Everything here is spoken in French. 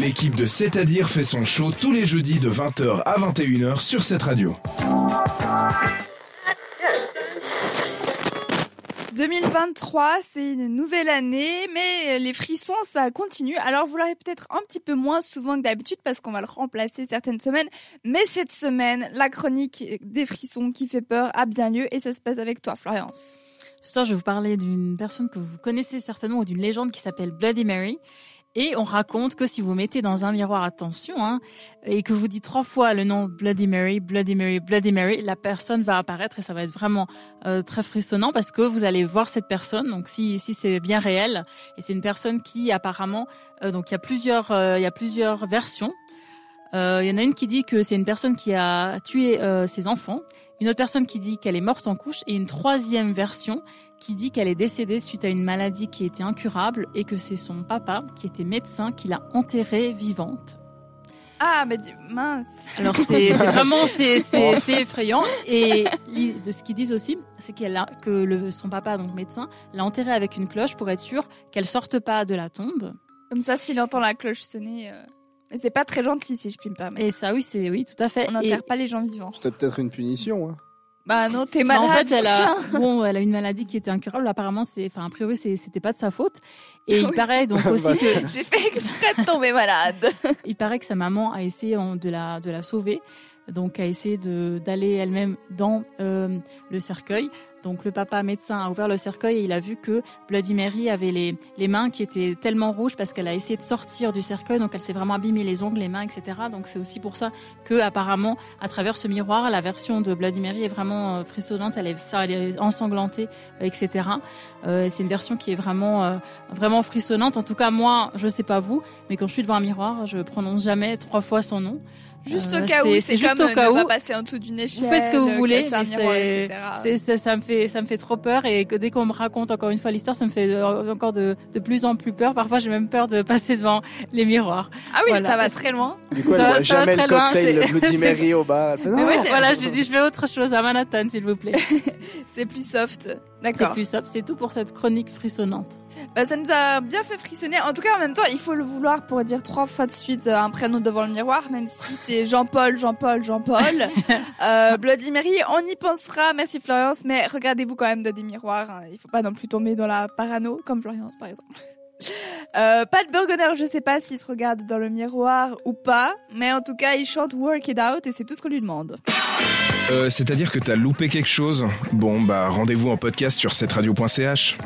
L'équipe de C'est-à-dire fait son show tous les jeudis de 20h à 21h sur cette radio. 2023, c'est une nouvelle année, mais les frissons, ça continue. Alors, vous l'aurez peut-être un petit peu moins souvent que d'habitude parce qu'on va le remplacer certaines semaines. Mais cette semaine, la chronique des frissons qui fait peur a bien lieu et ça se passe avec toi, Florence. Ce soir, je vais vous parler d'une personne que vous connaissez certainement ou d'une légende qui s'appelle Bloody Mary. Et on raconte que si vous mettez dans un miroir, attention, hein, et que vous dites trois fois le nom Bloody Mary, Bloody Mary, Bloody Mary, la personne va apparaître et ça va être vraiment euh, très frissonnant parce que vous allez voir cette personne. Donc si, si c'est bien réel, et c'est une personne qui apparemment, euh, donc il y a plusieurs, euh, il y a plusieurs versions. Il y en a une qui dit que c'est une personne qui a tué ses enfants, une autre personne qui dit qu'elle est morte en couche, et une troisième version qui dit qu'elle est décédée suite à une maladie qui était incurable et que c'est son papa, qui était médecin, qui l'a enterrée vivante. Ah, mais mince. Alors c'est vraiment c'est effrayant et de ce qu'ils disent aussi, c'est qu'elle a que le, son papa donc médecin l'a enterrée avec une cloche pour être sûr qu'elle sorte pas de la tombe. Comme ça, s'il entend la cloche sonner. Euh... Mais c'est pas très gentil, si je puis me permettre. Et ça, oui, c'est oui, tout à fait. On n'enterre pas les gens vivants. C'était peut-être une punition. Hein. Bah non, t'es malade. en fait, elle a, bon, elle a une maladie qui était incurable. Apparemment, c'est, enfin, a priori, c'était pas de sa faute. Et il paraît donc aussi Bah, que J'ai fait exprès de tomber malade. il paraît que sa maman a essayé de la de la sauver, donc a essayé de d'aller elle-même dans euh, le cercueil. Donc le papa médecin a ouvert le cercueil et il a vu que Bloody Mary avait les les mains qui étaient tellement rouges parce qu'elle a essayé de sortir du cercueil, donc elle s'est vraiment abîmé les ongles, les mains, etc. Donc c'est aussi pour ça que apparemment à travers ce miroir, la version de Bloody Mary est vraiment euh, frissonnante, elle est ça, elle est ensanglantée, euh, etc. Euh, c'est une version qui est vraiment euh, vraiment frissonnante. En tout cas moi, je sais pas vous, mais quand je suis devant un miroir, je prononce jamais trois fois son nom. Juste Euh, au cas où, c'est- juste comme au euh, cas où. pas passer en dessous d'une échelle. Vous faites ce que vous euh, voulez, mais miroir, etc. ça, ça me fait, ça me fait trop peur et que dès qu'on me raconte encore une fois l'histoire, ça me fait euh, encore de, de plus en plus peur. Parfois, j'ai même peur de passer devant les miroirs. Ah oui, Voilà. ça va très loin. Du coup, elle Ça va- boit ça va jamais très le loin, cocktail, c'est- le Bloody c'est- Mary au bar. Elle fait, Mais Voilà, j'ai dit, je vais autre chose à Manhattan, s'il vous plaît. C'est plus soft. C'est D'accord. plus soft. C'est tout pour cette chronique frissonnante. Bah, ça nous a bien fait frissonner. En tout cas, en même temps, il faut le vouloir pour dire trois fois de suite euh, un prénom devant le miroir, même si c'est Jean-Paul, Jean-Paul, Jean-Paul. euh, Bloody Mary, on y pensera. Merci Florence, mais regardez-vous quand même dans des miroirs. hein. Il faut pas non plus tomber dans la parano, comme Florence par exemple. Euh, Pat Burgoner, je sais pas s'il se regarde dans le miroir ou pas, mais en tout cas, il chante Work It Out et c'est tout ce qu'on lui demande. Euh, C'est-à-dire que t'as loupé quelque chose? Bon, bah rendez-vous en podcast sur cetteradio.ch.